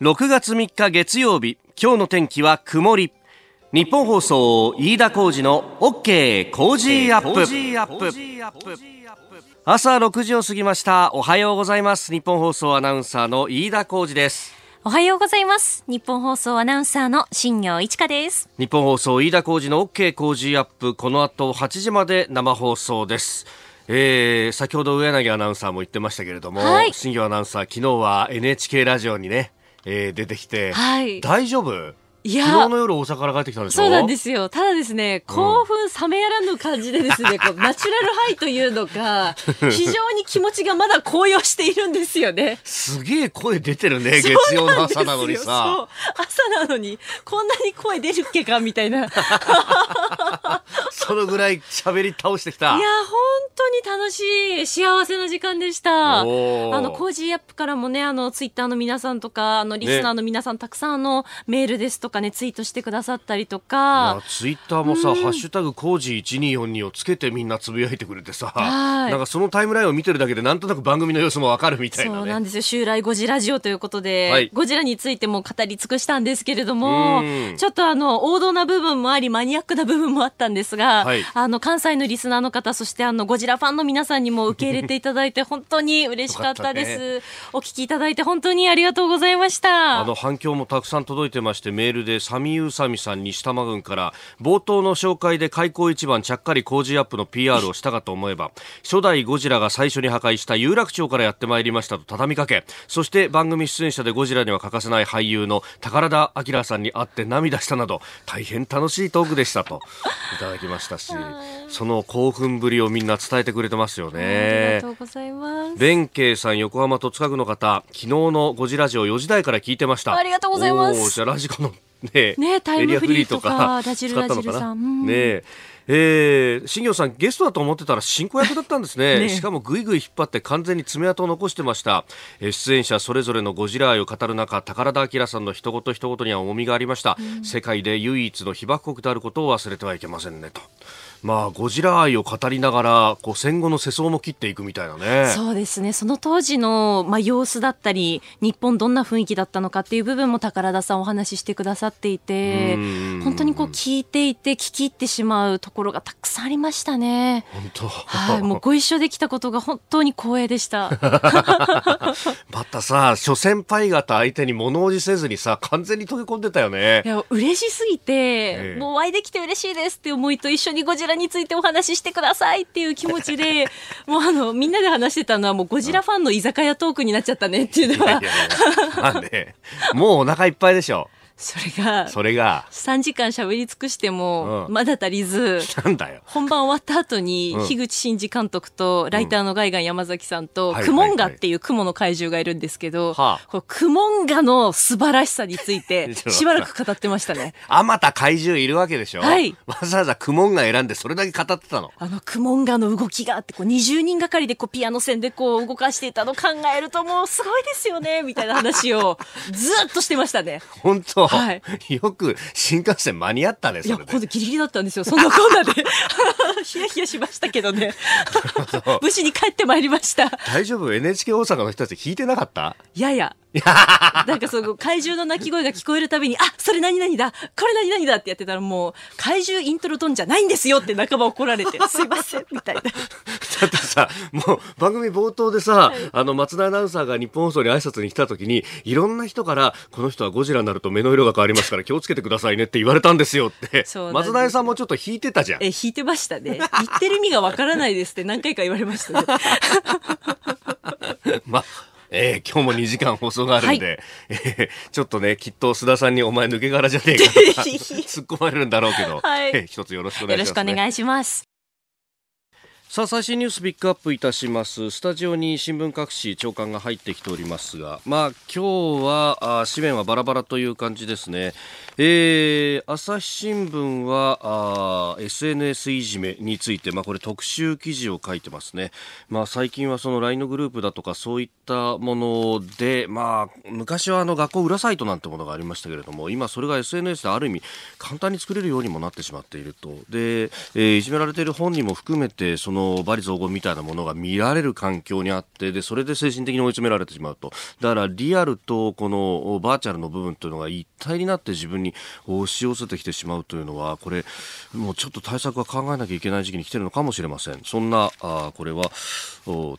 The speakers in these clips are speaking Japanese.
6月3日月曜日今日の天気は曇り。日本放送飯田浩二の OK 工事アップ。朝6時を過ぎました。おはようございます。日本放送アナウンサーの飯田浩二です。おはようございます。日本放送アナウンサーの新業一華です。日本放送飯田浩二の OK 工事アップ。この後8時まで生放送です。えー、先ほど上柳アナウンサーも言ってましたけれども、はい、新業アナウンサー昨日は NHK ラジオにね、えー、出てきて、はい、大丈夫？いや昨日の夜大阪から帰ってきたんでそうなんですよ。ただですね、興奮冷めやらぬ感じでですね、こう ナチュラルハイというのが、非常に気持ちがまだ高揚しているんですよね。すげえ声出てるね、月曜の朝なのにさ。朝なのに、こんなに声出るっけかみたいな。そのぐらい喋り倒してきた。いや、本当に楽しい、幸せな時間でした。あの、コージーアップからもね、あの、ツイッターの皆さんとか、あの、リスナーの皆さん、ね、たくさんあの、メールですとかねツイートしてくださったりとか。ツイッターもさ「うん、ハッシュタグ工事1242」をつけてみんなつぶやいてくれてさなんかそのタイムラインを見てるだけでなんとなく番組の様子もわかるみたいな、ね、そうなんですよ。襲来ゴジラジオということで、はい、ゴジラについても語り尽くしたんですけれどもちょっとあの王道な部分もありマニアックな部分もあったんですが、はい、あの関西のリスナーの方そしてあのゴジラファンの皆さんにも受け入れていただいて 本当に嬉しかったです、ね、お聞きいただいて本当にありがとうございました。あの反響もたくさん届いてましてメールでサミユーサミさん西多摩郡から冒頭の紹介で開口一番ちゃっかり工事アップの PR をしたかと思えば初代ゴジラが最初に破壊した有楽町からやってまいりましたと畳みかけ。そして番組出演者でゴジラには欠かせない俳優の宝田明さんに会って涙したなど大変楽しいトークでしたと いただきましたしその興奮ぶりをみんな伝えてくれてますよね。ありがとうございます。弁慶さん横浜戸塚区の方昨日のゴジラジオ4時台から聞いてました。ありがとうございます。じゃラジコのねねタイムフリーとかラジルラジルさん、ねえー、新業さんゲストだと思ってたら進行役だったんですね。ね、しかもぐいぐい引っ張って完全に爪痕を残してました、えー、出演者それぞれのゴジラ愛を語る中宝田明さんの一言一言には重みがありました、うん、世界で唯一の被爆国であることを忘れてはいけませんねとまあ、ゴジラ愛を語りながらこう戦後の世相も切っていくみたいなね。そうですね。その当時の、まあ、様子だったり日本どんな雰囲気だったのかっていう部分も宝田さんお話ししてくださっていて本当にこう聞いていて聞き入ってしまうところがたくさんありましたね。本当。はい。もうご一緒できたことが本当に光栄でした。またさ諸先輩方相手に物おじせずにさ完全に溶け込んでたよね。いや嬉しすぎて、ええ、もうお会いできて嬉しいですって思いと一緒にゴジララについてお話ししてくださいっていう気持ちで もうあのみんなで話してたのはもうゴジラファンの居酒屋トークになっちゃったねっていうのは。いやいやいやまあね、もうお腹いっぱいでしょ。それが、それが、3時間喋り尽くしても、まだ足りず、なんだよ。本番終わった後に、樋口真嗣監督と、ライターのガイガン山崎さんと、クモンガっていう雲の怪獣がいるんですけど、このクモンガの素晴らしさについ て、しばらく語ってましたね。あまた怪獣いるわけでしょ？はい。わざわざクモンガ選んでそれだけ語ってたの。あの、クモンガの動きがあって、こう、20人がかりでこう、ピアノ線でこう、動かしていたの考えるともう、すごいですよね、みたいな話を、ずっとしてましたね。本当はい。よ よく新幹線間に合ったね、いや、ほんとギリギリだったんですよ。そんなこんなで。ヒヤヒヤしましたけどね。無事に帰ってまいりました。大丈夫 ?NHK 大阪の人たち聞いてなかった？いやいや。なんかその怪獣の鳴き声が聞こえるたびに、あ、それ何々だこれ何々だってやってたらもう、怪獣イントロトンじゃないんですよって仲間怒られて、すいません、みたいな。だってさ、もう番組冒頭でさ、はい、あの、松田アナウンサーが日本放送に挨拶に来た時に、いろんな人から、この人はゴジラになると目の色が変わりますから気をつけてくださいねって言われたんですよって。松田さんもちょっと引いてたじゃん。え、引いてましたね。言ってる意味がわからないですって何回か言われましたね。まあえー、今日も2時間放送があるんで、はい、えー、ちょっとね、きっと須田さんにお前抜け殻じゃねえかと 突っ込まれるんだろうけど、はい、えー、一つよろしくお願いします、ね、よろしくお願いします。さあ最新ニュースピックアップいたします。スタジオに新聞各紙長官が入ってきておりますがまあ今日はあ紙面はバラバラという感じですね、えー、朝日新聞はあ SNS いじめについてまあこれ特集記事を書いてますね。まあ最近はその LINE のグループだとかそういったものでまあ昔はあの学校裏サイトなんてものがありましたけれども今それが SNS である意味簡単に作れるようにもなってしまっていると。で、えー、いじめられている本人も含めてそのの罵詈雑言みたいなものが見られる環境にあってでそれで精神的に追い詰められてしまうと。だからリアルとこのバーチャルの部分というのが一体になって自分に押し寄せてきてしまうというのはこれもうちょっと対策は考えなきゃいけない時期に来てるのかもしれません。そんなあこれは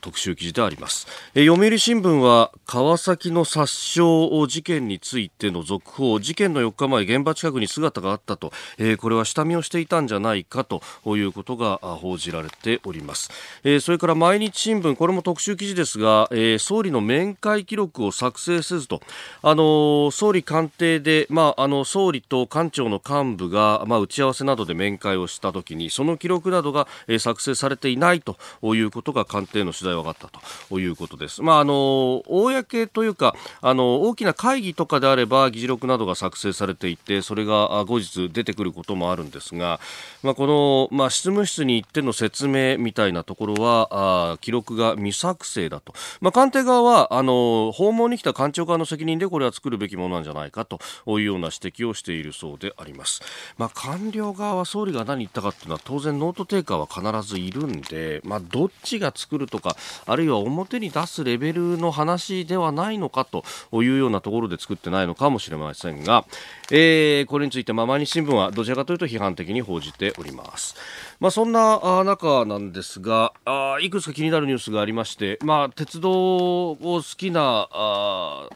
特集記事であります、え読売新聞は川崎の殺傷事件についての続報。事件の4日前現場近くに姿があったと、えー、これは下見をしていたんじゃないかということが報じられております、おりますえー、それから毎日新聞これも特集記事ですが、えー、総理の面会記録を作成せずとあの総理官邸で、まあ、あの総理と官庁の幹部が、まあ、打ち合わせなどで面会をしたときにその記録などが、え作成されていないということが官邸の取材は分かったということです。まあ、あの公というかあの大きな会議とかであれば議事録などが作成されていてそれが後日出てくることもあるんですが、まあ、この、まあ、執務室に行っての説明みたいなところはあ記録が未作成だと、まあ、官邸側はあの訪問に来た官庁側の責任でこれは作るべきものなんじゃないかというような指摘をしているそうであります。まあ、官僚側は総理が何言ったかというのは当然ノートテイカーは必ずいるんで、まあ、どっちが作るとかあるいは表に出すレベルの話ではないのかというようなところで作ってないのかもしれませんが、えー、これについて、ま、毎日新聞はどちらかというと批判的に報じております。まあ、そんな中なんですがあ、いくつか気になるニュースがありまして、まあ、鉄道を好きなあ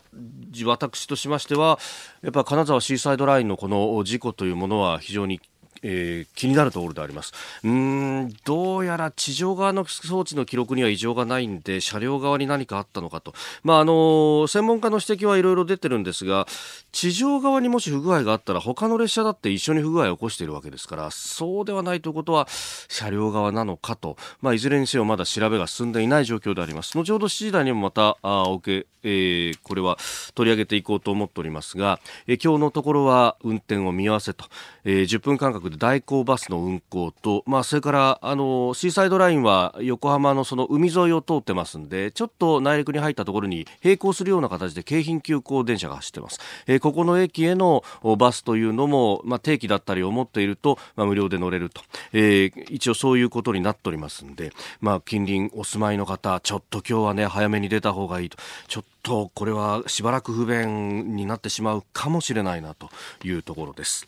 私としましては、やっぱ金沢シーサイドラインのこの事故というものは非常にえー、気になるところであります。うんどうやら地上側の装置の記録には異常がないんで車両側に何かあったのかと、まああのー、専門家の指摘はいろいろ出てるんですが地上側にもし不具合があったら他の列車だって一緒に不具合を起こしているわけですからそうではないということは車両側なのかと、まあ、いずれにせよまだ調べが進んでいない状況であります。後ほど7時台にもまたあおけ、えー、これは取り上げていこうと思っておりますが、えー、今日のところは運転を見合わせと、えー、10分間隔で代行バスの運行と、まあ、それからあのシーサイドラインは横浜のその海沿いを通ってますんでちょっと内陸に入ったところに並行するような形で京浜急行電車が走ってます、えー、ここの駅へのバスというのも、まあ、定期だったりを持っていると、まあ、無料で乗れると、えー、一応そういうことになっておりますんで、まあ、近隣お住まいの方ちょっと今日はね早めに出た方がいいと。ちょっとこれはしばらく不便になってしまうかもしれないなというところです。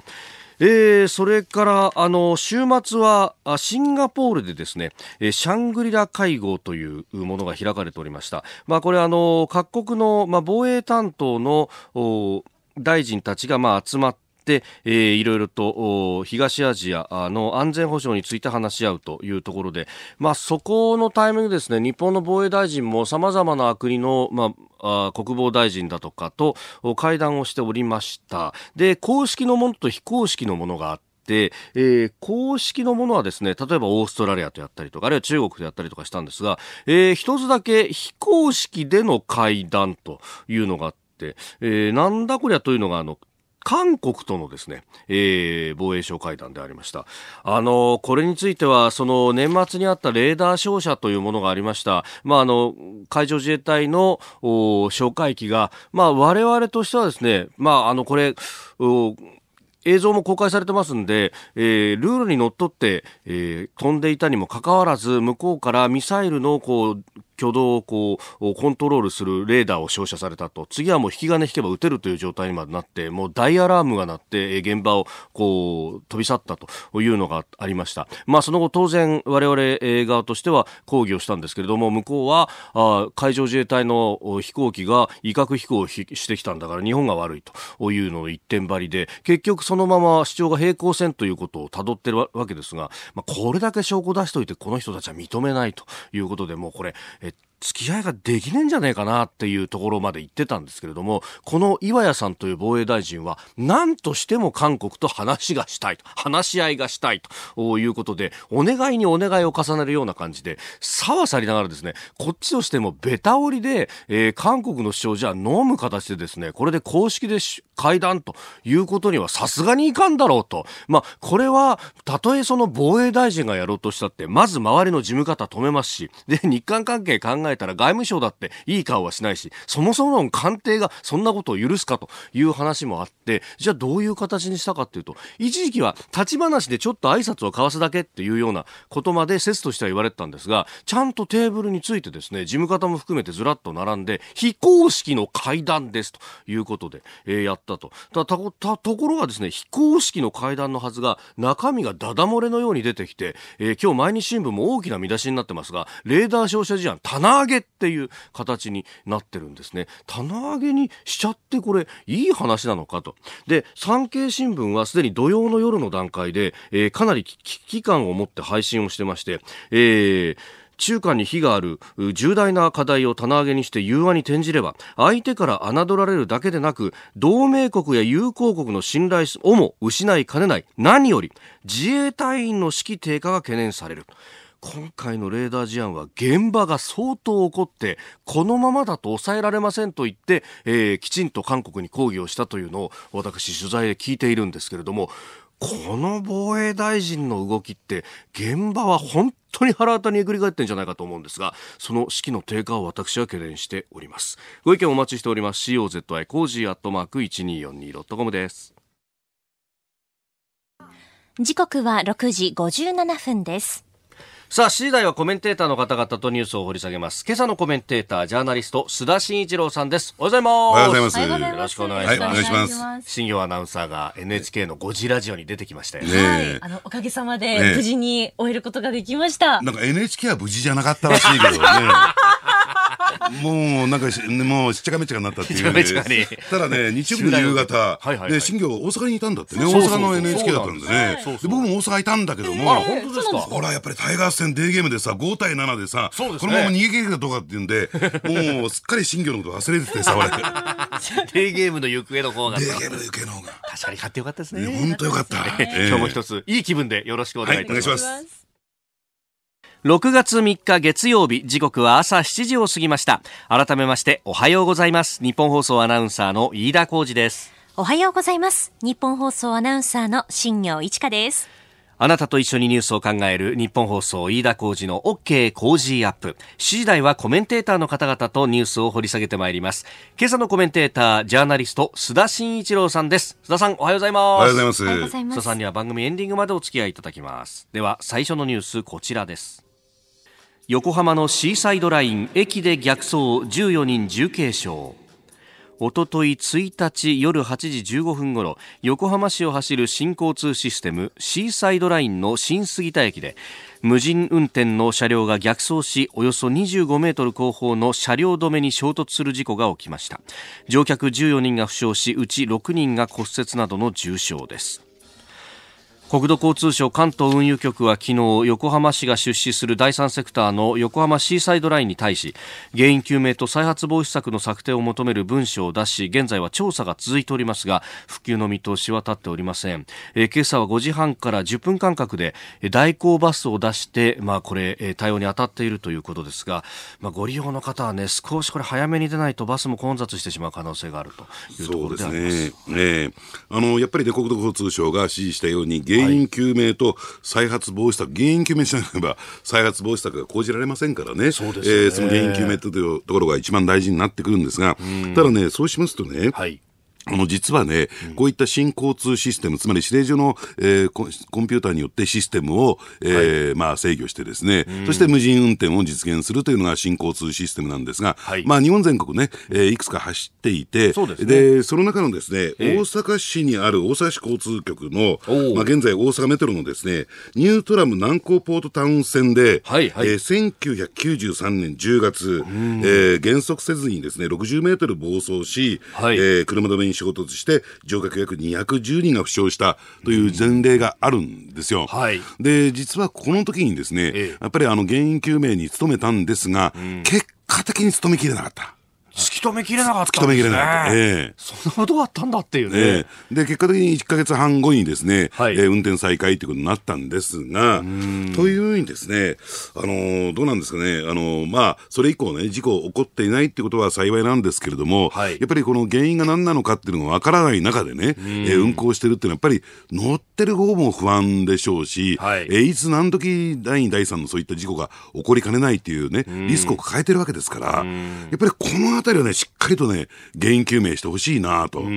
えー、それからあの週末はシンガポールでですね、えシャングリラ会合というものが開かれておりました。まあ、これあの各国の、まあ、防衛担当の大臣たちがまあ集まって、えー、いろいろと東アジアの安全保障について話し合うというところで、まあ、そこのタイミングですね日本の防衛大臣もさまざまな国の、まあ、国防大臣だとかと会談をしておりました。で公式のものと非公式のものがあってえー、公式のものはですね、例えばオーストラリアとやったりとか、あるいは中国でやったりとかしたんですが、えー、一つだけ非公式での会談というのがあって、えー、なんだこりゃというのが、あの、韓国とのですね、えー、防衛省会談でありました。あの、これについては、その年末にあったレーダー照射というものがありました。まあ、あの、海上自衛隊の哨戒機が、まあ、我々としてはですね、まあ、あの、これ、映像も公開されてますんで、えー、ルールにのっとって、えー、飛んでいたにもかかわらず、向こうからミサイルのこう挙動をこうコントロールするレーダーを照射されたと。次はもう引き金引けば撃てるという状態にまでなってもう大アラームが鳴って現場をこう飛び去ったというのがありました、まあ、その後当然我々側としては抗議をしたんですけれども向こうはあ海上自衛隊の飛行機が威嚇飛行をしてきたんだから日本が悪いというのの一点張りで結局そのまま主張が平行線ということをたどってるわけですが、まあ、これだけ証拠出しておいてこの人たちは認めないということでもうこれ it 付き合いができねえんじゃねえかなっていうところまで言ってたんですけれども、この岩屋さんという防衛大臣は、何としても韓国と話がしたいと、話し合いがしたいということで、お願いにお願いを重ねるような感じで、さわさりながらですね、こっちとしてもベタ折りで、えー、韓国の主張じゃ飲む形でですね、これで公式で会談ということにはさすがにいかんだろうと。まあ、これは、たとえその防衛大臣がやろうとしたって、まず周りの事務方止めますし、で、日韓関係考ええたら外務省だっていい顔はしないし、そもそもの官邸がそんなことを許すかという話もあって、じゃあどういう形にしたかっていうと、一時期は立ち話でちょっと挨拶を交わすだけっていうようなことまで説としては言われてたんですが、ちゃんとテーブルについてですね、事務方も含めてずらっと並んで、非公式の会談ですということで、えー、やったと。たたところがですね、非公式の会談のはずが、中身がダダ漏れのように出てきて、えー、今日毎日新聞も大きな見出しになってますが、レーダー照射事案、棚上げっていう形になってるんですね。棚上げにしちゃってこれ、いい話なのかと。で、産経新聞はすでに土曜の夜の段階で、えー、かなり危機感を持って配信をしてまして、えー、中間に非がある重大な課題を棚上げにして融和に転じれば相手から侮られるだけでなく同盟国や友好国の信頼をも失いかねない何より自衛隊員の士気低下が懸念される今回のレーダー事案は現場が相当怒ってこのままだと抑えられませんと言って、えー、きちんと韓国に抗議をしたというのを私取材で聞いているんですけれどもこの防衛大臣の動きって現場は本当にはらわた煮えくり返ってんじゃないかと思うんですがその士気の低下を私は懸念しております。ご意見お待ちしております。COZY コージーアットマーク 1242.com です。時刻は6時57分です。さあ、7時台はコメンテーターの方々とニュースを掘り下げます。今朝のコメンテーター、ジャーナリスト、須田慎一郎さんです。おはようございます。おはようございます。よろしくお願いします。はい、お願いします。新行アナウンサーが NHK の5時ラジオに出てきましたよね。はい。あの、おかげさまで無事に終えることができました。なんか NHK は無事じゃなかったらしいけどね。もうなんかもうしっちゃかめっちゃかになったっていう、ただね日曜日の夕方、で新業大阪にいたんだってね。大阪の NHK だったんでね。僕も大阪いたんだけども。本当ですか？ほらやっぱりタイガース戦デーゲームでさ5対7でさこのまま逃げ切れるかどうかっていうんで もうすっかり新業のこと忘れててさ俺。デーゲームの行方の方が。デーゲームの行方の方が。確かに勝ってよかったですね。本当よかった。今日も一ついい気分でよろしくお願いいたします6月3日月曜日時刻は朝7時を過ぎました改めましておはようございます日本放送アナウンサーの飯田浩二ですおはようございます日本放送アナウンサーの新業一華ですあなたと一緒にニュースを考える日本放送飯田浩二の OK 工事アップ。7時台はコメンテーターの方々とニュースを掘り下げてまいります。今朝のコメンテーター、ジャーナリスト、須田慎一郎さんです。須田さん、おはようございます。おはようございます。須田さんには番組エンディングまでお付き合いいただきます。では、最初のニュース、こちらです。横浜のシーサイドライン駅で逆走14人重軽傷。おととい1日夜8時15分ごろ横浜市を走る新交通システムシーサイドラインの新杉田駅で無人運転の車両が逆走しおよそ25メートル後方の車両止めに衝突する事故が起きました。乗客14人が負傷しうち6人が骨折などの重傷です。国土交通省関東運輸局は昨日横浜市が出資する第三セクターの横浜シーサイドラインに対し原因究明と再発防止策の策定を求める文書を出し現在は調査が続いておりますが復旧の見通しは立っておりません、えー、今朝は5時半から10分間隔で代行バスを出して、まあ、これ対応に当たっているということですが、まあ、ご利用の方はね少しこれ早めに出ないとバスも混雑してしまう可能性があるというところであります。そうですねねあのやっぱり、ね、国土交通省が指示したように原因究明と再発防止策、原因究明しなければ再発防止策が講じられませんからね、そうですね。えー、その原因究明というところが一番大事になってくるんですが、ただね、そうしますとね、はいあの、実はね、うん、こういった新交通システム、つまり指令所の、えー、コンピューターによってシステムを、えー、はい、まあ制御してですね、そして無人運転を実現するというのが新交通システムなんですが、はい、まあ日本全国ね、えー、いくつか走っていて、そで、ね、その中のですね、大阪市にある大阪市交通局の、まあ現在大阪メトロのですね、ニュートラム南港ポートタウン線で、はいはい、えー、1993年10月、えー、減速せずにですね、60メートル暴走し、はい、えー、車止めに衝突して乗客約210人が負傷したという前例があるんですよ。はい、で実はこの時にですね、ええ、やっぱりあの原因究明に努めたんですが、うん、結果的に努めきれなかった。突き止めきれなかったんですね。突き止めきれなかった。ええ。そんなことがあったんだっていうね。ええ。で、結果的に1か月半後にですね、はい、えー、運転再開ということになったんですが、というふうにですね、あのー、どうなんですかね、あのー、まあ、それ以降ね、事故起こっていないっていうことは幸いなんですけれども、はい、やっぱりこの原因が何なのかっていうのがわからない中でね、えー、運行してるっていうのは、やっぱり乗ってる方も不安でしょうし、はい、えー、いつ何時第2、第3のそういった事故が起こりかねないっていうね、リスクを抱えてるわけですから、やっぱりこのあたりはね、しっかりとね、原因究明してほしいなと。で、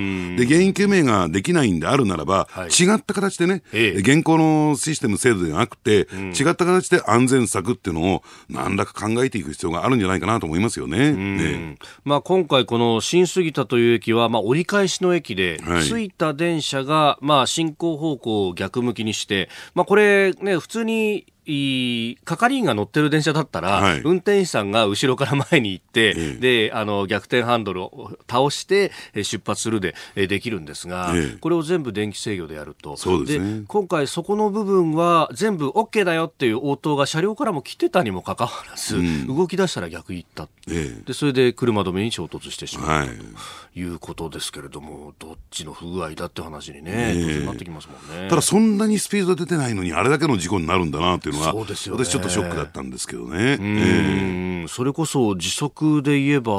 原因究明ができないんであるならば、はい、違った形でね、ええ、現行のシステム制度ではなくて、うん、違った形で安全策っていうのを何らか考えていく必要があるんじゃないかなと思いますよね。ね。まあ、今回この新杉田という駅は、まあ、折り返しの駅で、はい、着いた電車が、まあ、進行方向を逆向きにして、まあ、これね、普通に係員が乗ってる電車だったら、はい、運転手さんが後ろから前に行って、えであの逆転ハンドルを倒して出発するでできるんですが、え、これを全部電気制御でやると。です、ね、今回そこの部分は全部 OK だよっていう応答が車両からも来てたにもかかわらず、うん、動き出したら逆行った、でそれで車止めに衝突してしまった、はい、とい。うことですけれどもどっちの不具合だって話にね、なってきますもんね。ただそんなにスピード出てないのにあれだけの事故になるんだなっていうのはそうですよ、ね、私ちょっとショックだったんですけどね。えー、それこそ時速で言えばあ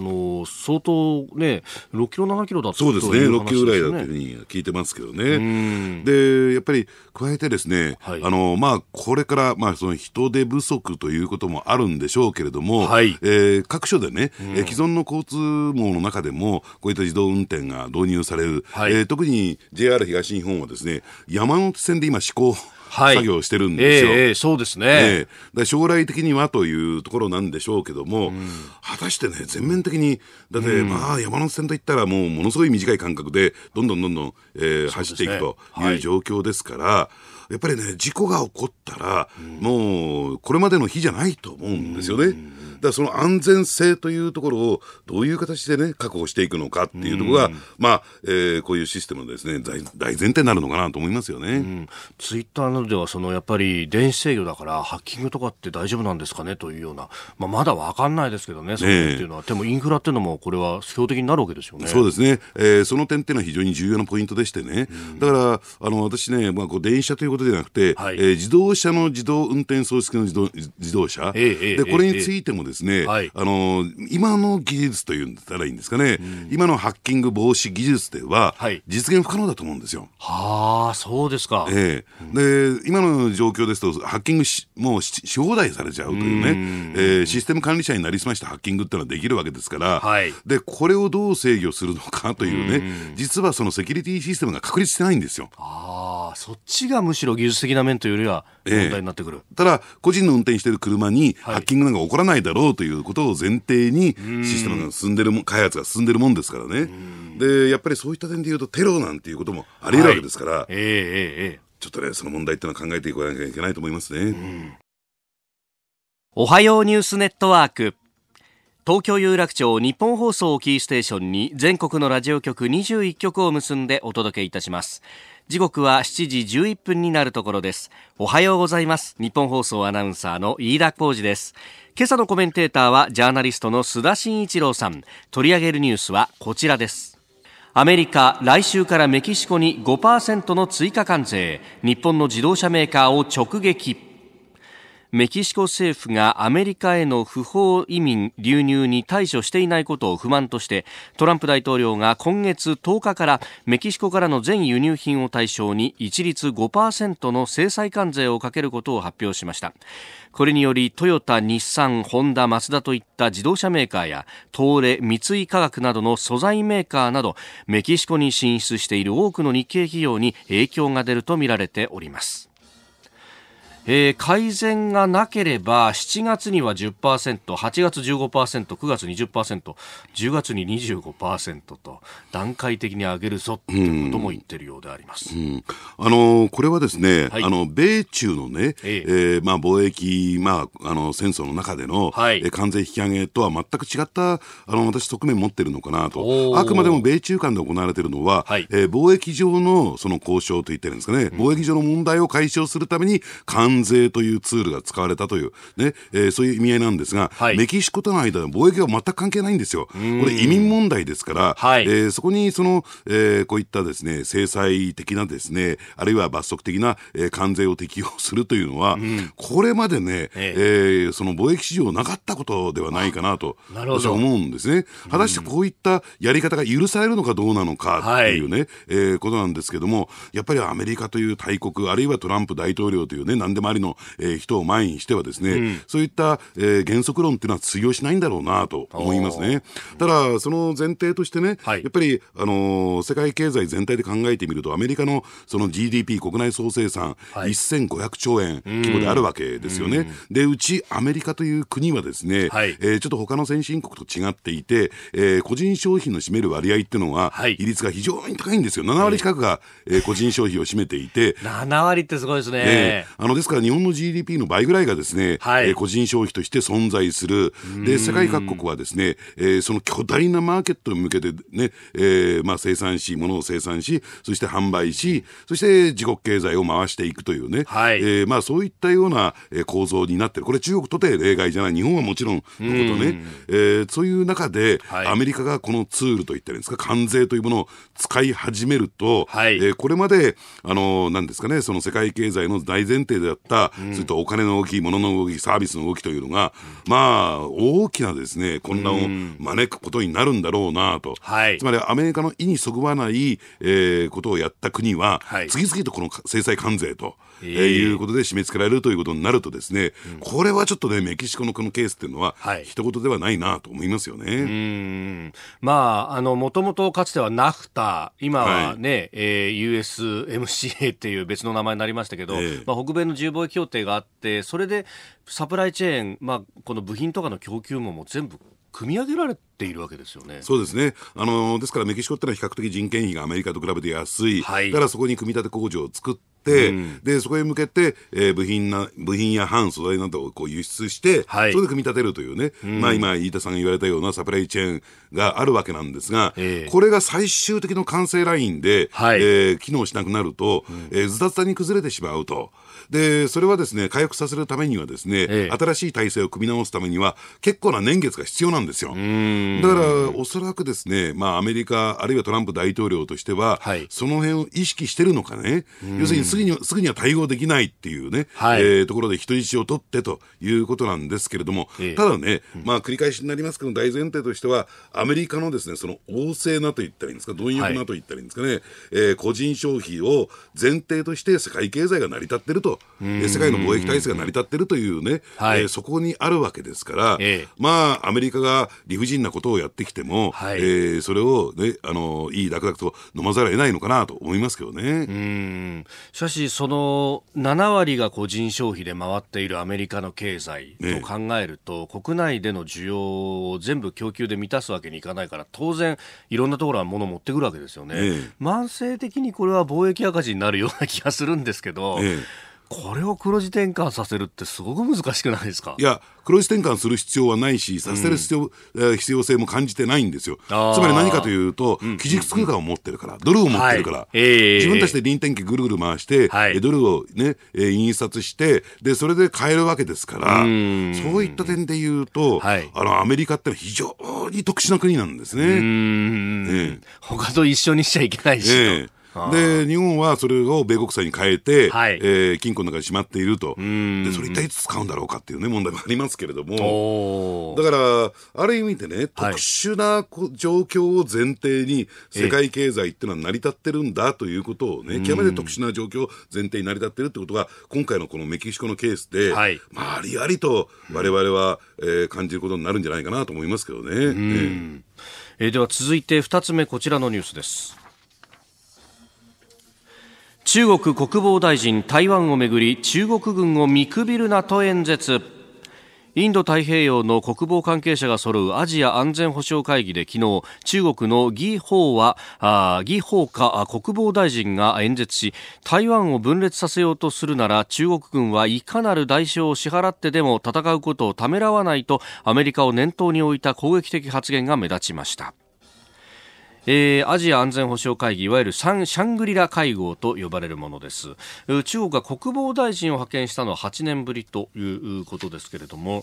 の相当ね6キロ7キロだったそうですね。6キロぐらいだというふうに聞いてますけどね。でやっぱり加えてですね、はい、あのまあこれからまあその人手不足ということもあるんでしょうけれども、はい、えー、各所でね、うん、既存の交通網の中でもこういった自動運転が導入される、はい、えー、特に JR 東日本はですね山手線で今施行作業してるんですよ。えー、そうですね、えー、将来的にはというところなんでしょうけども、うん、果たしてね、全面的に、だって、うん、まあ、山手線といったら、もうものすごい短い間隔で、どんどんどんどん、えー、走っていくという状況ですから、はい、やっぱりね、事故が起こったら、うん、もう、これまでの日じゃないと思うんですよね。だその安全性というところをどういう形でね、確保していくのかっていうところが、まあ、えー、こういうシステムのですね、大大前提になるのかなと思いますよね。うん、ツイッターなどでは、そのやっぱり電子制御だからハッキングとかって大丈夫なんですかねというような、まあ、まだわかんないですけどね、それっていうのは、でもインフラっていうのもこれは標的になるわけですよね。そうですね。えー、その点っていうのは非常に重要なポイントでしてね。うん、だから、あの、私ね、まあ、こう電車ということではなくて、はい、えー、自動車の自動運転装置の自動自動車、えー、で、これについてもですね、はい、あの、今の技術というんだったらいいんですかね、うん、今のハッキング防止技術では、実現不可能だと思うんですよ。はあ、そうですか。ええ。ー、で、今の状況ですと、ハッキングし、もうしし放題されちゃうというね、うえー、システム管理者になりすましたハッキングっていうのはできるわけですから、はい、で、これをどう制御するのかというね、う実はそのセキュリティシステムが確立してないんですよ。ああ、そっちがむしろ技術的な面というよりは問題になってくる。えー、ただ、個人の運転している車にハッキングなんか起こらないだろうということを前提にシステムが進んでるも開発が進んでるもんですからね。で、やっぱりそういった点で言うとテロなんていうこともあり得るわけですから、はい、えー、えー、ちょっとね、その問題っていうのは考えていかなきゃいけないと思いますね。おはようニュースネットワーク。東京有楽町日本放送キーステーションに全国のラジオ局21局を結んでお届けいたします。時刻は7時11分になるところですおはようございます日本放送アナウンサーの飯田浩二です今朝のコメンテーターはジャーナリストの須田慎一郎さん。取り上げるニュースはこちらです。アメリカ来週からメキシコに5%の追加関税。日本の自動車メーカーを直撃。メキシコ政府がアメリカへの不法移民流入に対処していないことを不満としてトランプ大統領が今月10日からメキシコからの全輸入品を対象に一律5%の制裁関税をかけることを発表しました。これによりトヨタ、日産、ホンダ、マツダといった自動車メーカーや東レ、三井化学などの素材メーカーなどメキシコに進出している多くの日系企業に影響が出るとみられております。えー、改善がなければ7月には10%、8月15%、9月20%、10月に25%と段階的に上げるぞということも言ってるようであります。うん、あのこれはですね、はい、あの米中のね、ええ。えー、まあ貿易まああの戦争の中での、はい、え関税引き上げとは全く違ったあの私側面持ってるのかなと。あくまでも米中間で行われているのは、はい、えー、貿易上のその交渉と言ってるんですかね、うん、貿易上の問題を解消するために関関税というツールが使われたという、ねえー、そういう意味合いなんですが、はい、メキシコとの間の貿易は全く関係ないんですよ。これ移民問題ですから、はい、えー、そこにその、えー、こういったですね、制裁的なですね、あるいは罰則的な、えー、関税を適用するというのは、うん、これまでね、ええ。ー、その貿易市場なかったことではないかなと、私は思うんですね。果たしてこういったやり方が許されるのかどうなのかっていうね、はい、えー、ことなんですけども、やっぱりアメリカという大国、あるいはトランプ大統領というね、何でもありの、えー、人を前にしてはですね、うん、そういった、えー、原則論っていうのは通用しないんだろうなと思いますね。ただ、その前提としてね、はい、やっぱり、あのー、世界経済全体で考えてみると、アメリカのその GDP 国内総生産、はい、1500兆円規模であるわけですよね。で、うちアメリカという国はですね、はい、えー、ちょっと他の先進国と違っていて、えー、個人消費の占める割合っていうのは、はい、比率が非常に高いんですよ。7割近くが、えー、個人消費を占めていて。7割ってすごいですね。ねあの、ですから日本の GDP の倍ぐらいがですね、はい、えー、個人消費として存在する。で、世界各国はですね、えー、その巨大なマーケットに向けてね、えー、まあ生産し、物を生産し、そして販売し、そして自国経済を回していくというね、はい、えー、まあそういったような構造になってる。これ中国とて例外じゃない。日本はもちろんのことね。えー、そういう中で、はい、アメリカがこのツールといったらいいんですか、関税というものを使い始めると、はい、えー、これまで、あの、なんですかね、その世界経済の大前提であった、うん、それとお金の動き、物の動き、サービスの動きというのが、まあ、大きなですね、混乱を招くことになるんだろうなと。はい、つまり、アメリカの意にそぐわない、えー、ことをやった国は、はい、次々とこの制裁関税と、えー、いうことで締め付けられるということになるとですね、うん、これはちょっとね、メキシコのこのケースっていうのは、はい、一言ではないなと思いますよね。うんまあ、あの、もともとかつてはナフタ、今はね、はい、えー、USMCA っていう別の名前になりましたけど、えー、まあ、北米の自由貿易協定があって、それでサプライチェーン、まあ、この部品とかの供給網も全部組み上げられているわけですよね。そうですね。あのですからメキシコってのは比較的人件費がアメリカと比べて安い。はい、だからそこに組み立て工場を作って、うん、でそこへ向けて、えー、部品な部品や半素材などをこう輸出して、はい、それで組み立てるというね、うん、まあ今飯田さんが言われたようなサプライチェーンがあるわけなんですが、えー、これが最終的な完成ラインで、はい、えー、機能しなくなると、うん、えー、ずたずたに崩れてしまうと。で、それはですね、回復させるためにはですね、ええ、新しい体制を組み直すためには、結構な年月が必要なんですよ。だから、おそらくですね、まあ、アメリカ、あるいはトランプ大統領としては、はい、その辺を意識してるのかね、要するにすぐにすぐには対応できないっていうね、はい、えー、ところで人質を取ってということなんですけれども、え、ただね、まあ、繰り返しになりますけど、大前提としては、アメリカのですね、その旺盛なと言ったらいいんですか、貪欲なと言ったらいいんですかね、はい、えー、個人消費を前提として世界経済が成り立ってると、世界の貿易体制が成り立ってるというね、はい、えー、そこにあるわけですから、えー、まあ、アメリカが理不尽なことをやってきても、はい、えー、それを、ね、あのいい楽々と飲まざるを得ないのかなと思いますけどね。うん。しかし、その7割が個人消費で回っているアメリカの経済と考えると、ね、国内での需要を全部供給で満たすわけにいかないから、当然、いろんなところは物を持ってくるわけですよね。ね慢性的にこれは貿易赤字になるような気がするんですけど、ねこれを黒字転換させるってすごく難しくないですか？いや黒字転換する必要はないしさせる必要必要性も感じてないんですよ。つまり何かというと、うん、基軸通貨を持ってるからドルを持ってるから、はい。えー、自分たちで臨転機ぐるぐる回して、はい、ドルをね、えー、印刷してでそれで買えるわけですからそういった点で言うと、はい、あのアメリカって非常に特殊な国なんですね。ね他と一緒にしちゃいけないし、えーで、日本はそれを米国債に変えて、はい、えー、金庫の中にしまっていると。で、それ一体いつ使うんだろうかっていうね、問題もありますけれども。だから、ある意味でね、特殊な状況を前提に、世界経済っていうのは成り立ってるんだということをね、極めて特殊な状況前提に成り立ってるってことが、今回のこのメキシコのケースで、はい、まあ、ありありと我々は、えー、感じることになるんじゃないかなと思いますけどね。えー、えー、では続いて2つ目、こちらのニュースです。中国国防大臣台湾をめぐり中国軍を見くびるなと演説。インド太平洋の国防関係者が揃うアジア安全保障会議で昨日中国の魏鳳は魏鳳華国防大臣が演説し台湾を分裂させようとするなら中国軍はいかなる代償を支払ってでも戦うことをためらわないとアメリカを念頭に置いた攻撃的発言が目立ちました。えー、アジア安全保障会議いわゆるシャングリラ会合と呼ばれるものです。中国が国防大臣を派遣したのは8年ぶりということですけれども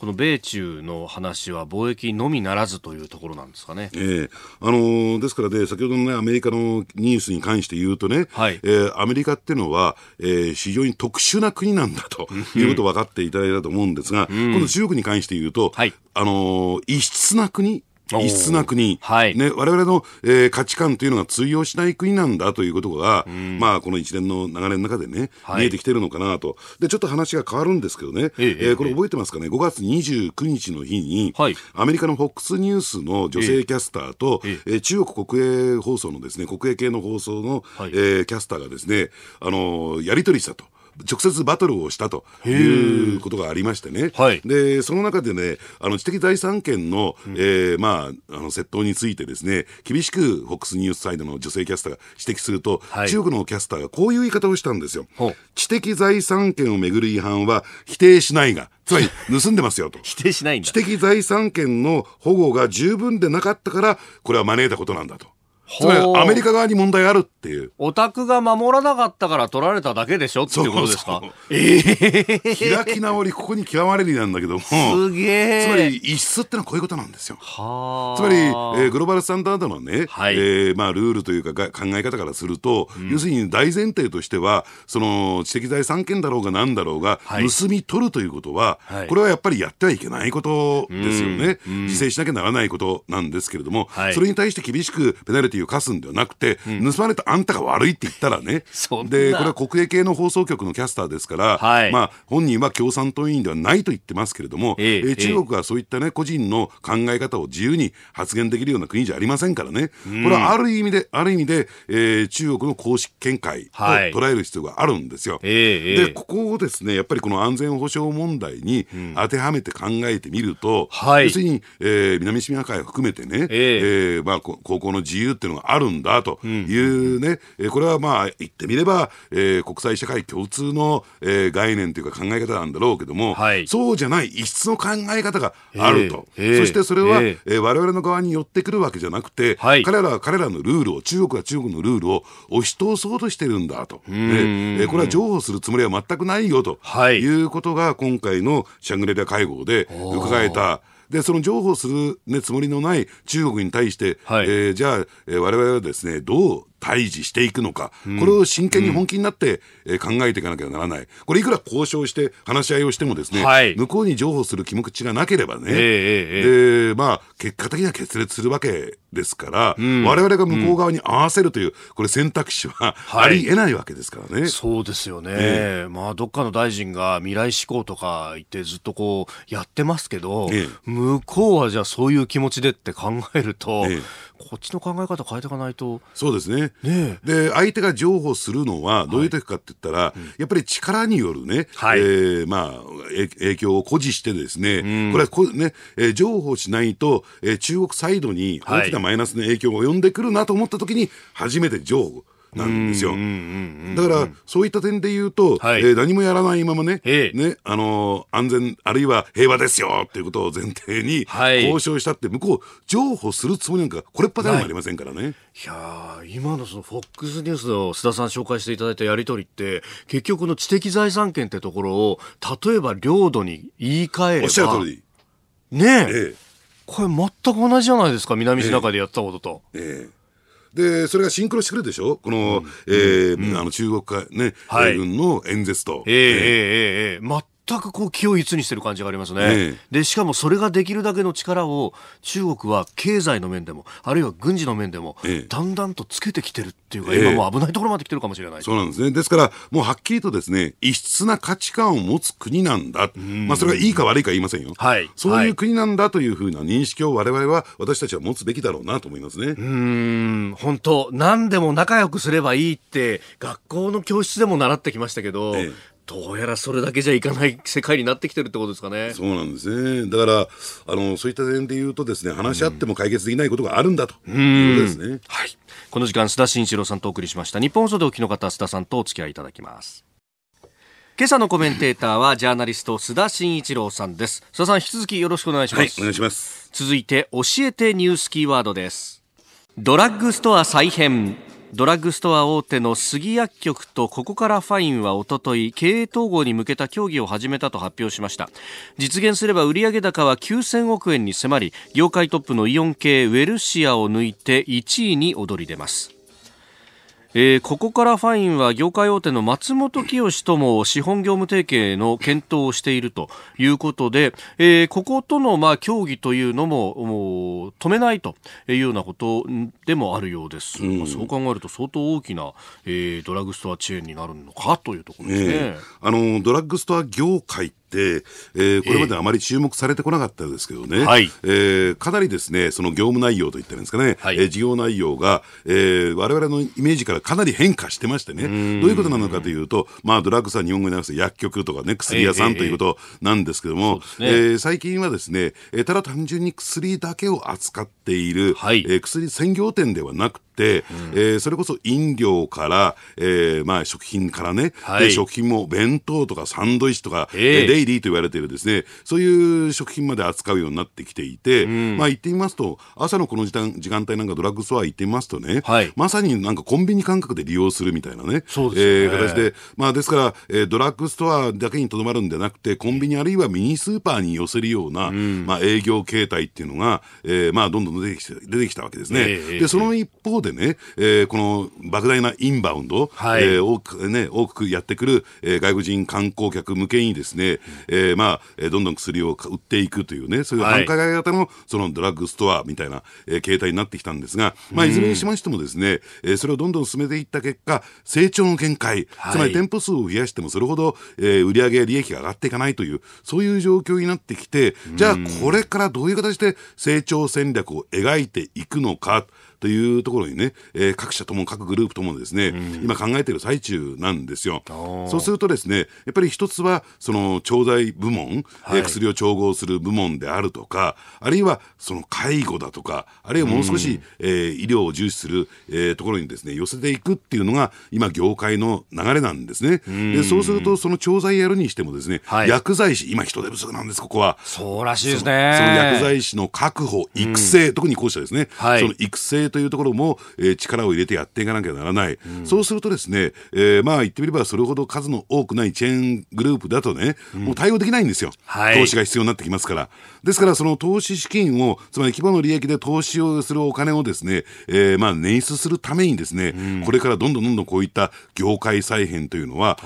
この米中の話は貿易のみならずというところなんですかね。えー、あのー、ですからね、先ほどのね、アメリカのニュースに関して言うとね、はい、えー、アメリカっていうのは、えー、非常に特殊な国なんだということを分かっていただいたと思うんですが、うん、今度中国に関して言うと、はい、あのー、異質な国、異質な国、はい、ね、我々の、えー、価値観というのが通用しない国なんだということが、うん、まあ、この一連の流れの中でね、はい、見えてきてるのかなと。で、ちょっと話が変わるんですけどね、ええー、これ覚えてますかね、5月29日の日に、はい、アメリカの FOX ニュースの女性キャスターと、ええ。ー、中国国営放送のですね、国営系の放送の、はい、えー、キャスターがですね、あのやり取りしたと。直接バトルをしたということがありましてね、はい、でその中でね、あの知的財産権の、うん、えー、まあ、あの窃盗についてですね、厳しく FOX ニュースサイドの女性キャスターが指摘すると、はい、中国のキャスターがこういう言い方をしたんですよ。知的財産権をめぐる違反は否定しないが、つまり 盗んでますよと。否定しないんだ。知的財産権の保護が十分でなかったから、これは招いたことなんだと。つまりアメリカ側に問題あるっていう。オタクが守らなかったから取られただけでしょっていうことですか？ええー、開き直り、ここに極まれりなんだけども。すげえ。つまり、異質ってのはこういうことなんですよ。はつまり、えー、グローバルスタンダードのね、はい、えー、まあ、ルールというか考え方からすると、うん、要するに大前提としては、その、知的財産権だろうが何だろうが、はい、盗み取るということは、はい、これはやっぱりやってはいけないことですよね。自制しなきゃならないことなんですけれども、それに対して厳しくペナルティを課すんではなくて、、うん、盗まれたあんたが悪いって言ったらね、で、これは国営系の放送局のキャスターですから、はい、まあ、本人は共産党員ではないと言ってますけれども、えー、中国はそういったね、個人の考え方を自由に発言できるような国じゃありませんからね、これはある意味で、ある意味で、えー、中国の公式見解と捉える必要があるんですよ。はい、で、ここをですね、やっぱりこの安全保障問題に当てはめて考えてみると、うん、要するに、えー、南シナ海を含めてね、えー、えー、まあ、高校の自由っていうのがあるんだというね、うん、これはまあ言ってみれば、えー、国際社会共通の、えー、概念というか考え方なんだろうけども、はい、そうじゃない異質の考え方があると、えー、そしてそれは、えー、えー、我々の側に寄ってくるわけじゃなくて、はい、彼らは彼らのルールを中国は中国のルールを押し通そうとしてるんだと、えー、これは譲歩するつもりは全くないよと、はい、いうことが今回のシャングリラ会合で伺えたで、その譲歩する、ね、つもりのない中国に対して、はい、えー、じゃあ、えー、我々はですね、どう対峙していくのか、これを真剣に本気になって、え考えていかなきゃならない、これ、いくら交渉して、話し合いをしても、ですね、はい、向こうに譲歩する気持ちがなければね、えー、でまあ、結果的には決裂するわけですから、われわれが向こう側に合わせるという、これ、選択肢はありえないわけですからね。そうですよね、えー、まあ、どっかの大臣が未来志向とか言って、ずっとこうやってますけど、えー、向こうはじゃあ、そういう気持ちでって考えると、えーこっちの考え方変えていかないと。そうですね。ねで、相手が譲歩するのはどういう時かって言ったら、はい、やっぱり力によるね、はい、えー、まあ、影響を誇示してですね、うん、これはこね、えー、譲歩しないと、えー、中国サイドに大きなマイナスの影響が及んでくるなと思った時に、初めて譲歩。なんですよ。だから、そういった点で言うと、はい、えー、何もやらないままね、ね、あのー、安全、あるいは平和ですよっていうことを前提に、交渉したって、向こう、譲歩するつもりなんか、これっぱかりもありませんからね。いや今のその FOX ニュースの須田さん紹介していただいたやり取りって、結局の知的財産権ってところを、例えば領土に言い換えれば。おっしゃる通り。ねえ。ええ、これ全く同じじゃないですか、南シナ海でやったことと。ええで、それがシンクロしてくるでしょ？この、うん、えーうん、あの中国かね、はい、軍の演説と。えー、えー、えー、えー、全くこう気を一にしてる感じがありますね、ええ、でしかもそれができるだけの力を中国は経済の面でもあるいは軍事の面でも、え、だんだんとつけてきてるっていうか、今もう危ないところまで来てるかもしれない。そうなんですね。ですからもうはっきりとですね異質な価値観を持つ国なんだ、まあ、それがいいか悪いか言いませんよ、はい、そういう国なんだというふうな認識を我々は私たちは持つべきだろうなと思いますね。うん。本当何でも仲良くすればいいって学校の教室でも習ってきましたけど、ええどうやらそれだけじゃいかない世界になってきてるってことですかね。そうなんですね。だから、あの、そういった点で言うとですね、話し合っても解決できないことがあるんだということですね。はい。この時間、須田慎一郎さんとお送りしました。日本放送でお聞きの方、須田さんとお付き合いいただきます。今朝のコメンテーターはジャーナリスト須田慎一郎さんです。須田さん、引き続きよろしくお願いします。はい、お願いします。続いて、教えてニュースキーワードです。ドラッグストア再編ドラッグストア大手の杉薬局とここからファインはおととい経営統合に向けた協議を始めたと発表しました。実現すれば売上高は9000億円に迫り業界トップのイオン系ウェルシアを抜いて1位に躍り出ます。えー、ここからファインは業界大手の松本清とも資本業務提携の検討をしているということで、えー、こことのまあ協議というのももう止めないというようなことでもあるようです、うん、まあ、そう考えると相当大きな、えー、ドラッグストアチェーンになるのかというところですね、えー、あのドラッグストア業界、えー、これまであまり注目されてこなかったですけどね、はい、えー、かなりですね、その業務内容といったんですかね、はい、えー、事業内容が、えー、我々のイメージからかなり変化してましてね、どういうことなのかというと、まあ、ドラッグさん、日本語に直す薬局とかね、薬屋さんということなんですけども、えー、えー、最近はですね、えー、ただ単純に薬だけを扱っている、はい、えー、薬専業店ではなくて、うん、えー、それこそ飲料から、えーまあ、食品からね、はい、食品も弁当とかサンドイッチとか、えー、デイリーと言われているですね。そういう食品まで扱うようになってきていて、うん、まあ言ってみますと朝のこの時間時間帯なんかドラッグストア行ってみますとね、はい、まさになんかコンビニ感覚で利用するみたいなね。そうですね、えー、形で、まあ、ですから、えー、ドラッグストアだけにとどまるんでなくてコンビニあるいはミニスーパーに寄せるような、うん、まあ、営業形態っていうのが、えーまあ、どんどん出てきて出てきたわけですね。えー、でその一方でね、えー、この莫大なインバウンド、はい、えー、多くね、多くやってくる、えー、外国人観光客向けにですね、えー、まあ、えー、どんどん薬を売っていくというね、そういう繁華街型のそのドラッグストアみたいな、えー、形態になってきたんですが、まあ、いずれにしましてもですね、えー、それをどんどん進めていった結果、成長の限界、つまり店舗数を増やしてもそれほど、えー、売上利益が上がっていかないという、そういう状況になってきて、じゃあこれからどういう形で成長戦略を描いていくのか。というところにね、えー、各社とも各グループともですね、うん、今考えている最中なんですよ。そうするとですね、やっぱり一つはその調剤部門、はい、薬を調合する部門であるとか、あるいはその介護だとか、あるいはもう少し、うん、えー、医療を重視する、えー、ところにですね、寄せていくっていうのが今業界の流れなんですね。うん、でそうするとその調剤やるにしてもですね、はい、薬剤師、今人手不足なんです、ここは。そうらしいですね。その薬剤師の確保、育成、特にこうしたですね、はい、その育成というところも、えー、力を入れてやっていかなきゃならない、うん、そうするとですね、えー、まあ言ってみればそれほど数の多くないチェーングループだとね、うん、もう対応できないんですよ、はい、投資が必要になってきますから。ですからその投資資金をつまり規模の利益で投資をするお金をですね、えー、まあ捻出するためにですね、うん、これからどんどんどんどんこういった業界再編というのは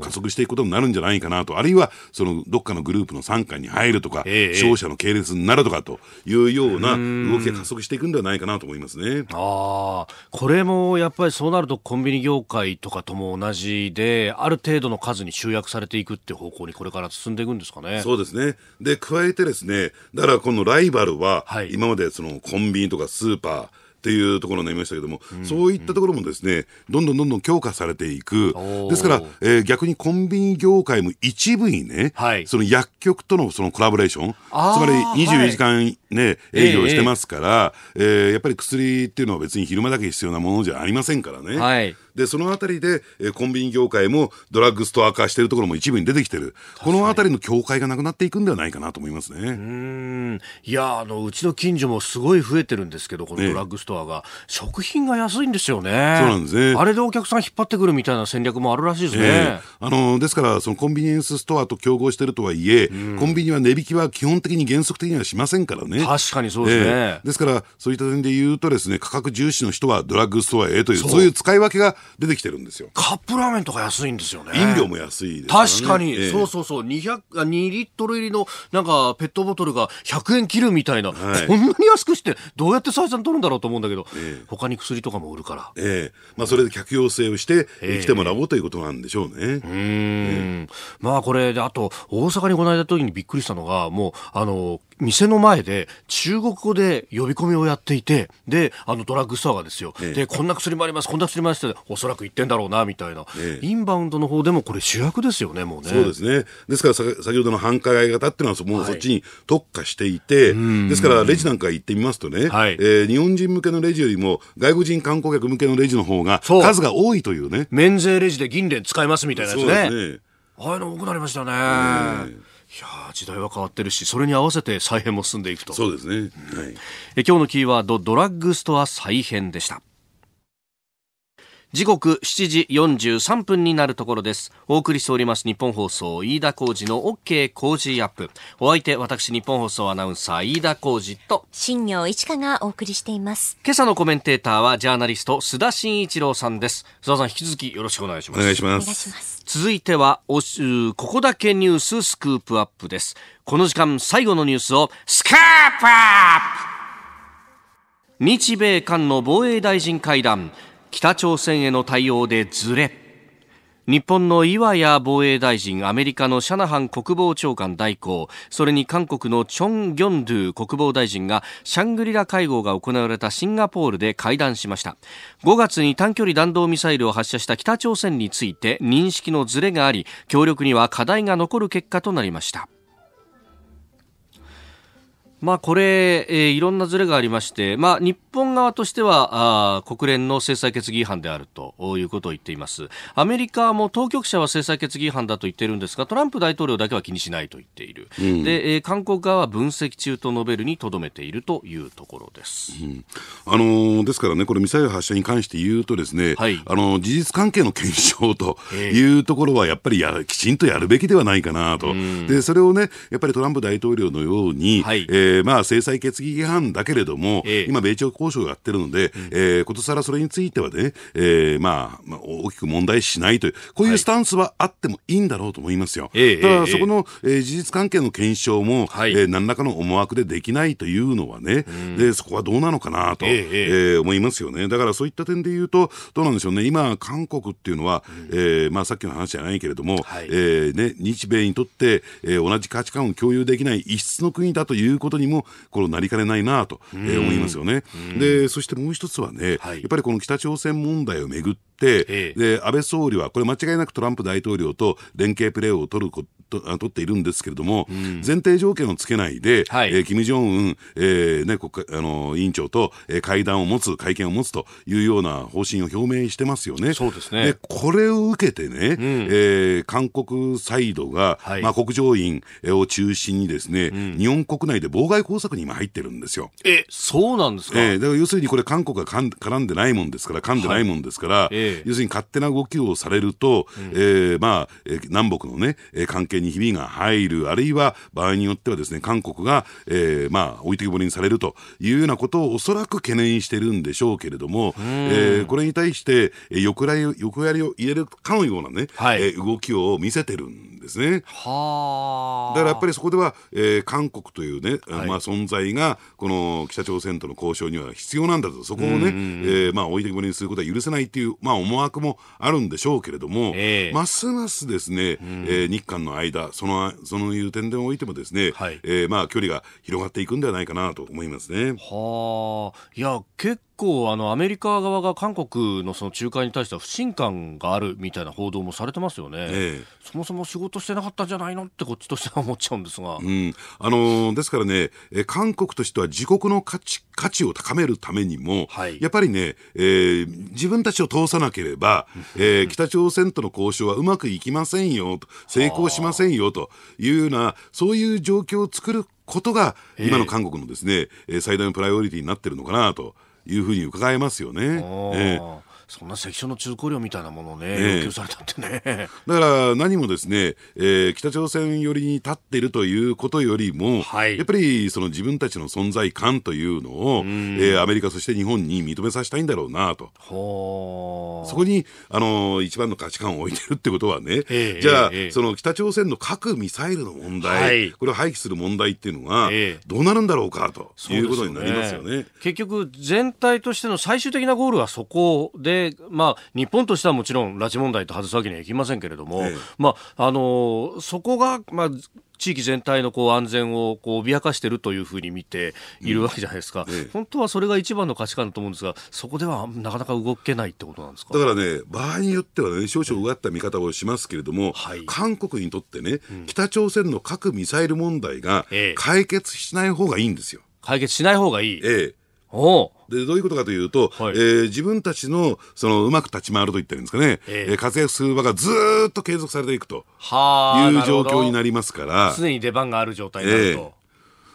加速していくことになるんじゃないかなと。あるいはそのどっかのグループの傘下に入るとか、えー、商社の系列になるとかというような動きが加速していくんではないかなと思いますね。あこれもやっぱりそうなるとコンビニ業界とかとも同じである程度の数に集約されていくって方向にこれから進んでいくんですかね。そうですね。で加えてですねだからこのライバルは、今までそのコンビニとかスーパーっていうところになりましたけども、うん、そういったところもですね、どんどんどんどん強化されていく。ですから、えー、逆にコンビニ業界も一部にね、はい、その薬局とのそのコラボレーション、つまり24時間ね、はい、営業してますから、えー、えー、やっぱり薬っていうのは別に昼間だけ必要なものじゃありませんからね。はいでそのあたりで、えー、コンビニ業界もドラッグストア化しているところも一部に出てきてる。このあたりの境界がなくなっていくんではないかなと思いますね。うん。いやあのうちの近所もすごい増えてるんですけどこのドラッグストアが、ね、食品が安いんですよね。そうなんですね。あれでお客さん引っ張ってくるみたいな戦略もあるらしいですね、えー、あのですからそのコンビニエンスストアと競合しているとはいえ、コンビニは値引きは基本的に原則的にはしませんからね。確かにそうですね、えー、ですからそういった点で言うとですね価格重視の人はドラッグストアへという。そういう使い分けが出てきてるんですよ。カップラーメンとか安いんですよね。飲料も安いです、ね、確かに、えー、そうそうそう、200、2リットル入りのなんかペットボトルが100円切るみたいな、はい、こんなに安くして、どうやって採算取るんだろうと思うんだけど、えー、他に薬とかも売るから。ええ。ー、まあそれで客要請をして、えー、来てもらおうということなんでしょうね。うん、えー、まあこれで、あと、大阪にこの間時にびっくりしたのが、もう、あの、店の前で中国語で呼び込みをやっていて、で、あのドラッグストアがですよ、ええ、で、こんな薬もあります、こんな薬もありますって、おそらく言ってんだろうな、みたいな、え、インバウンドの方でもこれ主役ですよね、もうね。そうですね。ですから先ほどの繁華街型っていうのはもうそっちに特化していて、はい、ですからレジなんか行ってみますとね、はい、えー、日本人向けのレジよりも外国人観光客向けのレジの方が数が多いというね。免税レジで銀連使いますみたいなやつね。ああいうの多くなりましたね。いや時代は変わってるしそれに合わせて再編も進んでいくと。そうですね、はい、え今日のキーワードドラッグストア再編でした時刻7時43分になるところです。お送りしております日本放送飯田浩二の OK 工事アップ。お相手、私日本放送アナウンサー飯田浩二と新業一華がお送りしています。今朝のコメンテーターはジャーナリスト須田慎一郎さんです。須田さん引き続きよろしくお願いします。お願いします。続いてはおここだけニューススクープアップです。この時間最後のニュースをスクープアップ日米韓の防衛大臣会談北朝鮮への対応でずれ日本の岩谷防衛大臣、アメリカのシャナハン国防長官代行、それに韓国のチョン・ギョンドゥ国防大臣がシャングリラ会合が行われたシンガポールで会談しました。5月に短距離弾道ミサイルを発射した北朝鮮について認識のずれがあり、協力には課題が残る結果となりました。まあ、これ、えー、いろんなずれがありまして、まあ、日本側としてはあ国連の制裁決議違反であるということを言っています。アメリカも当局者は制裁決議違反だと言っているんですがトランプ大統領だけは気にしないと言っている、うん、でえー、韓国側は分析中と述べるにとどめているというところです、うん、あのー、ですからね、これ、ミサイル発射に関して言うと、ですね、はい、あのー、事実関係の検証というところは、やっぱりやきちんとやるべきではないかなと、うん、でそれをね、やっぱりトランプ大統領のように、はい、えーえー、まあ、制裁決議違反だけれども、えー、今、米朝交渉をやってるので、うん、えー、ことさらそれについてはね、えー、まあ、まあ、大きく問題しないという、こういうスタンスはあってもいいんだろうと思いますよ。はい、ただ、そこの、えー、事実関係の検証も、はい、えー、何らかの思惑でできないというのはね、うん、でそこはどうなのかなと、えー、えー、思いますよね。だからそういった点で言うと、どうなんでしょうね、今、韓国っていうのは、うん、えー、まあ、さっきの話じゃないけれども、はい、えー、ね、日米にとって、えー、同じ価値観を共有できない異質の国だということにも、このなりかねないなと、えー、思いますよね。で、そしてもう一つはね、はい、やっぱりこの北朝鮮問題をめぐって、ええ、で安倍総理は、これ間違いなくトランプ大統領と連携プレーを取ること取っているんですけれども、うん、前提条件をつけないで、はい、えー、金正恩、えーね、国あの委員長と、えー、会談を持つ、会見を持つというような方針を表明してますよね。そうですね。でこれを受けてね、うん、えー、韓国サイドが、はい、まあ、国上院を中心にですね、うん、日本国内で妨害工作に今入ってるんですよ。え、そうなんですか、えー、だから要するにこれ韓国が絡んでないもんですから、噛んでないもんですから、はいえ。ー、要するに勝手な動きをされると、うん、えー、まあ、南北のね、関係にひびが入入る、あるいは場合によってはですね、韓国が、えー、まあ、置いてきぼりにされるというようなことをおそらく懸念してるんでしょうけれども、えー、これに対して、横やり横やりを入れるかのようなね、はい、えー、動きを見せてるんですね。はだからやっぱりそこでは、えー、韓国というね、はい、まあ、存在が、この北朝鮮との交渉には必要なんだと、そこをね、えー、まあ、置いてきぼりにすることは許せないっていう、まあ、思惑もあるんでしょうけれども、えー、ますますですね、えー、日韓の間、そのそのいう点でおいてもですね、はい、えー、まあ距離が広がっていくんではないかなと思いますね。はあ、いや結構あのアメリカ側が韓国のその仲介に対しては不信感があるみたいな報道もされてますよね、ええ、そもそも仕事してなかったんじゃないのってこっちとしては思っちゃうんですが、うん。あのー、ですからね、え韓国としては自国の価値価値を高めるためにも、はい、やっぱりね、えー、自分たちを通さなければ、えー、北朝鮮との交渉はうまくいきませんよと成功しませんよというようなそういう状況を作ることが今の韓国のですね、えー、最大のプライオリティになってるのかなというふうに伺えますよね。えーそんな関所の中古料みたいなものをね、要求されたってね。だから何もですね、えー、北朝鮮寄りに立っているということよりも、はい、やっぱりその自分たちの存在感というのを、えー、アメリカ、そして日本に認めさせたいんだろうなと。そこに、あのー、一番の価値観を置いてるってことはね、えー、じゃあ、えー、その北朝鮮の核・ミサイルの問題、はい、これを廃棄する問題っていうのは、どうなるんだろうかということになりますよね。よね。結局、全体としての最終的なゴールはそこで、まあ、日本としてはもちろん拉致問題と外すわけにはいきませんけれども、ええ、まあ、あのそこが、まあ、地域全体のこう安全をこう脅かしているというふうに見ているわけじゃないですか、うんええ、本当はそれが一番の価値観だと思うんですが、そこではなかなか動けないってことなんですか？だからね、場合によってはね、少々うがった見方をしますけれども、はい、韓国にとってね、うん、北朝鮮の核・ミサイル問題が解決しない方がいいんですよ。解決しない方がいい。ええ。おでどういうことかというと、はい、えー、自分たちのそのうまく立ち回ると言ったらいいんですかね、えー、活躍する場がずっと継続されていくという状況になりますから常に出番がある状態になると。えー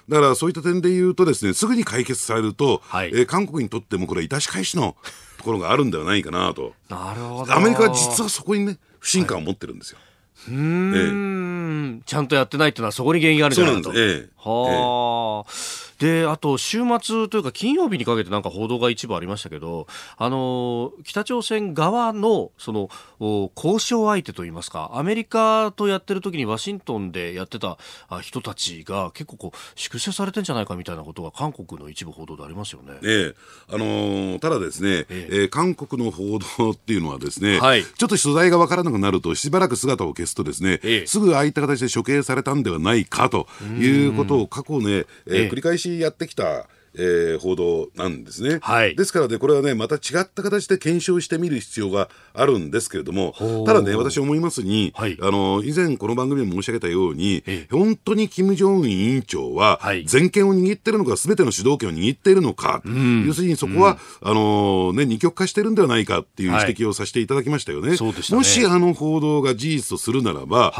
だからそういった点で言うとですね、すぐに解決されると、はい、えー、韓国にとってもこれは致し返しのところがあるんではないかなと。なるほど。アメリカは実はそこにね、不信感を持ってるんですよ。はい、うん、ええ、ちゃんとやってないっていうのはそこに原因があるんじゃないかと。そうなんです。ええ、はあ。ええで、あと週末というか金曜日にかけてなんか報道が一部ありましたけど、あの、北朝鮮側のその交渉相手といいますか、アメリカとやってる時にワシントンでやってた人たちが結構こう粛清されてんじゃないかみたいなことが韓国の一部報道でありますよね。ええ、あのー、ただですね、ええ。えー、韓国の報道っていうのはですね、はい、ちょっと取材がわからなくなるとしばらく姿を消すとですね、ええ、すぐああいった形で処刑されたんではないかということを過去ね、えー、繰り返ししやってきたえー、報道なんですね、はい、ですからね、これはね、また違った形で検証してみる必要があるんですけれども、ただね、私思いますに、はい、あの以前、この番組で申し上げたように、本当に金正恩委員長は、全権を握ってるのか、すべての主導権を握っているのか、要するにそこは、うん、あのね、二極化してるんではないかっていう指摘をさせていただきましたよね。はい、ね。もしあの報道が事実とするならば、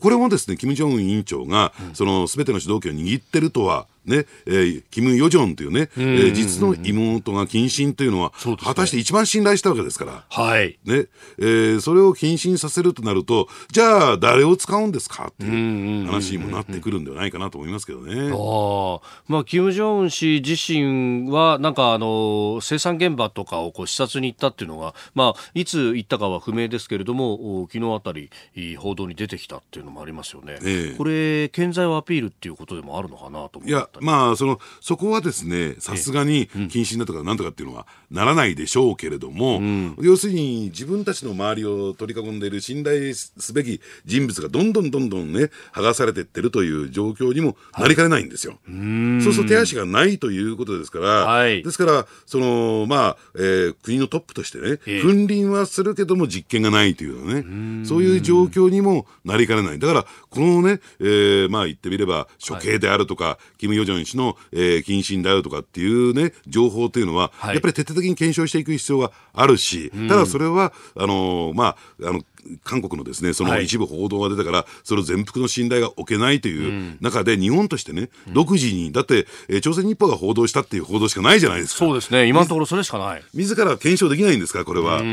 これもですね、金正恩委員長が、そのすべての主導権を握ってるとは、ね、えー、キム・ヨジョンというね、えー、実の妹が謹慎というのは、ね、果たして一番信頼したわけですから、はい。ね、えー、それを謹慎させるとなると、じゃあ誰を使うんですかっていう話にもなってくるんではないかなと思いますけどね。ああ、まあ、キム・ジョン氏自身は、なんかあの、生産現場とかをこう視察に行ったっていうのが、まあ、いつ行ったかは不明ですけれども、昨日あたり報道に出てきたっていうのもありますよね。えー、これ、健在をアピールっていうことでもあるのかなと思いや、まあ、その、そこはですね、さすがに謹慎だとかなんとかっていうのはならないでしょうけれども、うん、要するに自分たちの周りを取り囲んでいる信頼すべき人物がどんどんどんどんね、剥がされていってるという状況にもなりかねないんですよ。はい、そうすると手足がないということですから、はい、ですから、その、まあ、えー、国のトップとしてね、君臨はするけども実権がないというね、そういう状況にもなりかねない。だから、このね、えー、まあ言ってみれば、処刑であるとか、はい、キム・ヨジョン氏の、えー、謹慎だよとかっていうね、情報というのは、はい、やっぱり徹底的に検証していく必要があるし、ただそれは、あのー、まあ、あの、韓国のですね、その一部報道が出たから、はい、それを全幅の信頼が置けないという中で、日本としてね、独自に、だって、えー、朝鮮日報が報道したっていう報道しかないじゃないですか。そうですね、今のところそれしかない。自ら検証できないんですか、これは。そ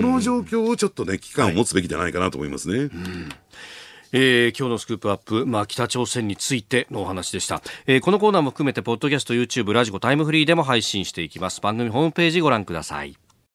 の状況をちょっとね、危機感を持つべきじゃないかなと思いますね。はいえー、今日のスクープアップ、まあ、北朝鮮についてのお話でした、えー、このコーナーも含めてポッドキャスト YouTube ラジコタイムフリーでも配信していきます。番組ホームページご覧ください。